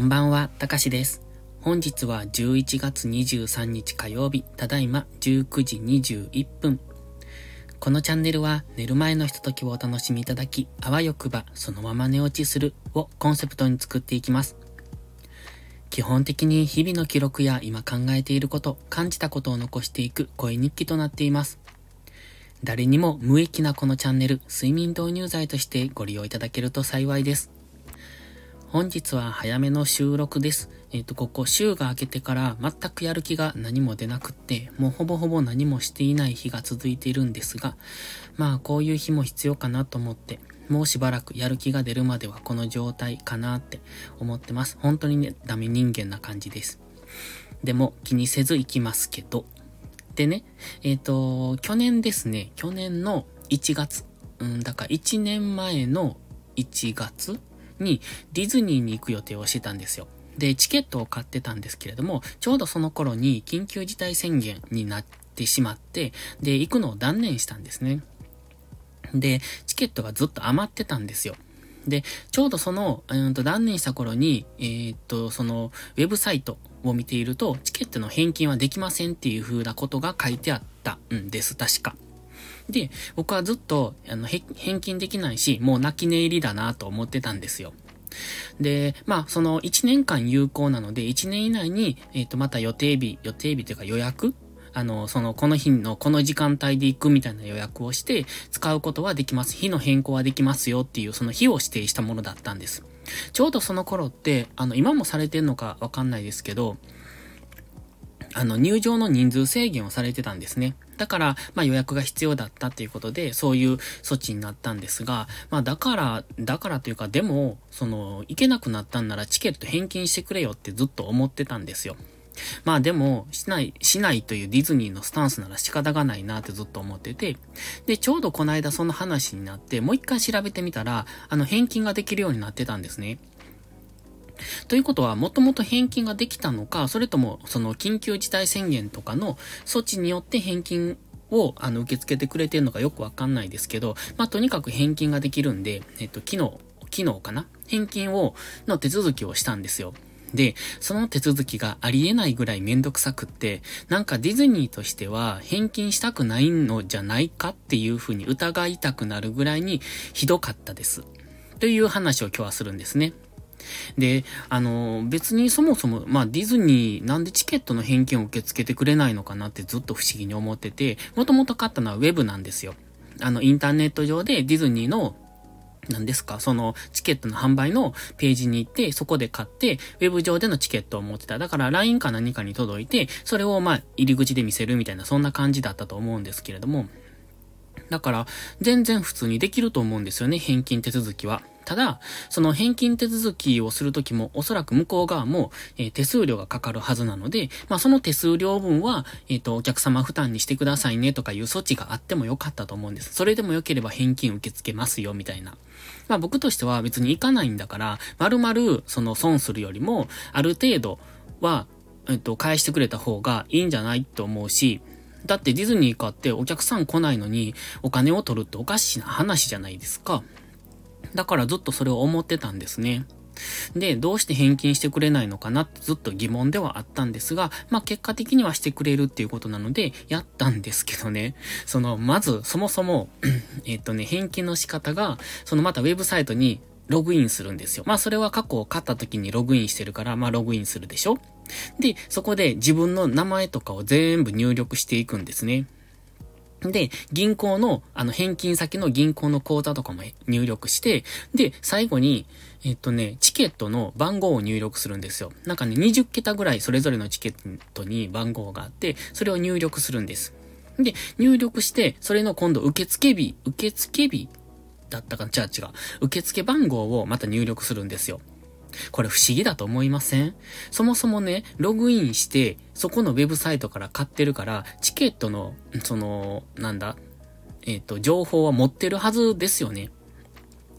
こんばんは、たかしです。本日は11月23日火曜日、ただいま19時21分。このチャンネルは寝る前のひとときをお楽しみいただき、あわよくばそのまま寝落ちするをコンセプトに作っていきます。基本的に日々の記録や今考えていること、感じたことを残していく声日記となっています。誰にも無益なこのチャンネル、睡眠導入剤としてご利用いただけると幸いです。本日は早めの収録です。えっ、ー、と、ここ週が明けてから全くやる気が何も出なくって、もうほぼほぼ何もしていない日が続いているんですが、まあこういう日も必要かなと思って、もうしばらくやる気が出るまではこの状態かなって思ってます。本当にね、ダメ人間な感じです。でも気にせず行きますけど、でね、えっ、ー、と、去年ですね、去年の1月、うん、だから1年前の1月にディズニーに行く予定をしてたんですよ。で、チケットを買ってたんですけれども、ちょうどその頃に緊急事態宣言になってしまって、で、行くのを断念したんですね。で、チケットがずっと余ってたんですよ。で、ちょうどその、うんと断念した頃に、えー、っと、その、ウェブサイトを見ていると、チケットの返金はできませんっていう風なことが書いてあったんです、確か。で、僕はずっと、あの、返金できないし、もう泣き寝入りだなと思ってたんですよ。で、まあ、その1年間有効なので、1年以内に、えっ、ー、と、また予定日、予定日というか予約あの、その、この日のこの時間帯で行くみたいな予約をして、使うことはできます。日の変更はできますよっていう、その日を指定したものだったんです。ちょうどその頃って、あの、今もされてんのかわかんないですけど、あの、入場の人数制限をされてたんですね。だから、まあ予約が必要だったっていうことで、そういう措置になったんですが、まあだから、だからというか、でも、その、行けなくなったんならチケット返金してくれよってずっと思ってたんですよ。まあでも、しない、しないというディズニーのスタンスなら仕方がないなってずっと思ってて、で、ちょうどこの間その話になって、もう一回調べてみたら、あの、返金ができるようになってたんですね。ということは、もともと返金ができたのか、それとも、その緊急事態宣言とかの措置によって返金を、あの、受け付けてくれてるのかよくわかんないですけど、まあ、とにかく返金ができるんで、えっと、昨日、昨日かな？返金を、の手続きをしたんですよ。で、その手続きがありえないぐらいめんどくさくって、なんかディズニーとしては返金したくないのじゃないかっていうふうに疑いたくなるぐらいにひどかったです。という話を今日はするんですね。で、あの、別にそもそも、まあ、ディズニーなんでチケットの返金を受け付けてくれないのかなってずっと不思議に思ってて、もともと買ったのはウェブなんですよ。あの、インターネット上でディズニーの何ですかそのチケットの販売のページに行って、そこで買って、ウェブ上でのチケットを持ってた。だから LINE か何かに届いて、それをまあ入り口で見せるみたいな、そんな感じだったと思うんですけれども。だから、全然普通にできると思うんですよね、返金手続きは。ただ、その返金手続きをするときも、おそらく向こう側も、えー、手数料がかかるはずなので、まあ、その手数料分は、えっ、ー、と、お客様負担にしてくださいねとかいう措置があってもよかったと思うんです。それでも良ければ返金受け付けますよ、みたいな。まあ、僕としては別に行かないんだから、丸々、その損するよりも、ある程度は、えっ、ー、と、返してくれた方がいいんじゃないと思うし、だってディズニー買ってお客さん来ないのにお金を取るっておかしな話じゃないですか。だからずっとそれを思ってたんですね。で、どうして返金してくれないのかなってずっと疑問ではあったんですが、まあ結果的にはしてくれるっていうことなので、やったんですけどね、その、まず、そもそも えっとね、返金の仕方が、そのまたウェブサイトにログインするんですよ。まあそれは過去を買った時にログインしてるから、まあログインするでしょで、そこで自分の名前とかを全部入力していくんですね。で、銀行の、あの、返金先の銀行の口座とかも入力して、で、最後に、えっとね、チケットの番号を入力するんですよ。なんかね、20桁ぐらいそれぞれのチケットに番号があって、それを入力するんです。で、入力して、それの今度受付日、受付日だったかな？違う違う。受付番号をまた入力するんですよ。これ不思議だと思いません？そもそもね、ログインして、そこのウェブサイトから買ってるから、チケットの、その、なんだ、えっ、ー、と、情報は持ってるはずですよね。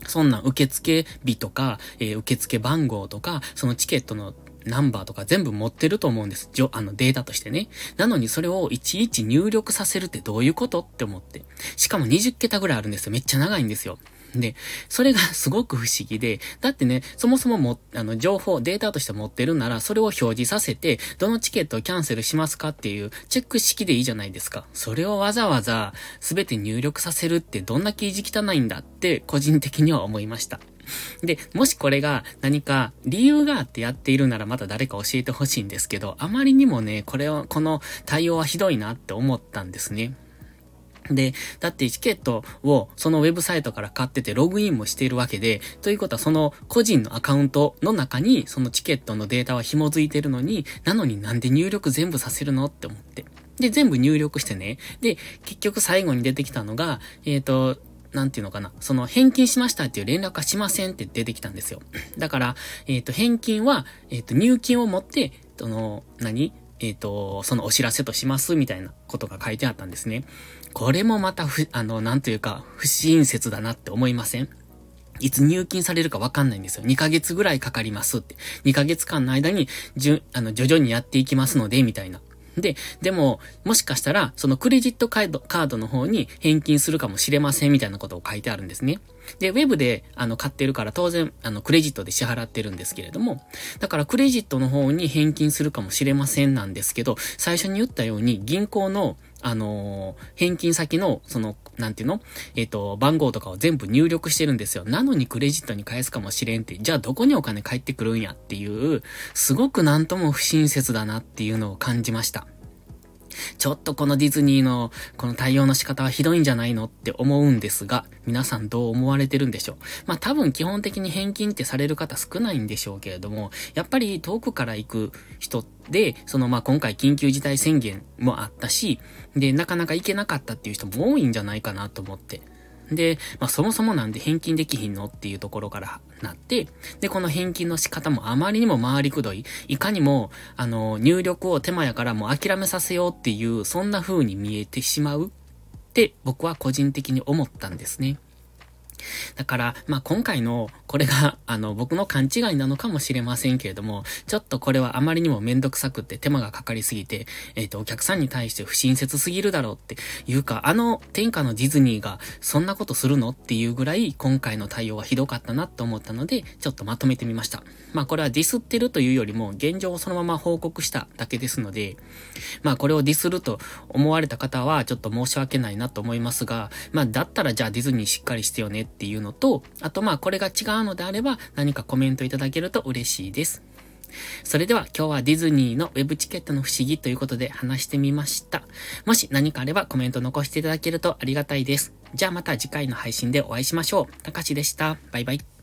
そんな受付日とか、えー、受付番号とか、そのチケットのナンバーとか全部持ってると思うんです。じょ、あのデータとしてね。なのにそれをいちいち入力させるってどういうこと？って思って。しかも20桁ぐらいあるんですよ。めっちゃ長いんですよ。で、それがすごく不思議で、だってね、そもそもも、あの、情報、データとして持ってるなら、それを表示させて、どのチケットをキャンセルしますかっていうチェック式でいいじゃないですか。それをわざわざ、すべて入力させるってどんな記事汚いんだって、個人的には思いました。で、もしこれが何か理由があってやっているならまた誰か教えてほしいんですけど、あまりにもね、これを、この対応はひどいなって思ったんですね。で、だってチケットをそのウェブサイトから買っててログインもしているわけで、ということはその個人のアカウントの中にそのチケットのデータは紐づいてるのに、なのになんで入力全部させるのって思って。で、全部入力してね。で、結局最後に出てきたのが、えっ、ー、と、なんていうのかな。その返金しましたっていう連絡はしませんって出てきたんですよ。だから、えっ、ー、と、返金は、えっ、ー、と、入金を持って、その、何？えっ、と、そのお知らせとしますみたいなことが書いてあったんですね。これもまたふ、あの、なんというか、不親切だなって思いません？いつ入金されるかわかんないんですよ。2ヶ月ぐらいかかりますって。2ヶ月間の間に、じゅ、あの、徐々にやっていきますので、みたいな。で、でも、もしかしたら、そのクレジットカード、カードの方に返金するかもしれませんみたいなことを書いてあるんですね。で、ウェブで、あの、買ってるから当然、あの、クレジットで支払ってるんですけれども、だからクレジットの方に返金するかもしれませんなんですけど、最初に言ったように、銀行の、あのー、返金先の、その、なんていうの？えっ、ー、と、番号とかを全部入力してるんですよ。なのにクレジットに返すかもしれんって、じゃあどこにお金返ってくるんやっていう、すごくなんとも不親切だなっていうのを感じました。ちょっとこのディズニーのこの対応の仕方はひどいんじゃないのって思うんですが、皆さんどう思われてるんでしょう？まあ多分基本的に返金ってされる方少ないんでしょうけれども、やっぱり遠くから行く人で、そのまあ今回緊急事態宣言もあったし、で、なかなか行けなかったっていう人も多いんじゃないかなと思って。で、まあそもそもなんで返金できひんのっていうところからなって、で、この返金の仕方もあまりにも回りくどい、いかにも、あの、入力を手間やからもう諦めさせようっていう、そんな風に見えてしまうって僕は個人的に思ったんですね。だから、まあ、今回の、これが、あの、僕の勘違いなのかもしれませんけれども、ちょっとこれはあまりにもめんどくさくって手間がかかりすぎて、えっ、ー、と、お客さんに対して不親切すぎるだろうっていうか、あの天下のディズニーがそんなことするのっていうぐらい、今回の対応はひどかったなと思ったので、ちょっとまとめてみました。まあ、これはディスってるというよりも、現状をそのまま報告しただけですので、まあ、これをディスると思われた方は、ちょっと申し訳ないなと思いますが、まあ、だったらじゃあディズニーしっかりしてよねっていうのと、あとまあこれが違うのであれば何かコメントいただけると嬉しいです。それでは今日はディズニーのウェブチケットの不思議ということで話してみました。もし何かあればコメント残していただけるとありがたいです。じゃあまた次回の配信でお会いしましょう。たかしでした。バイバイ。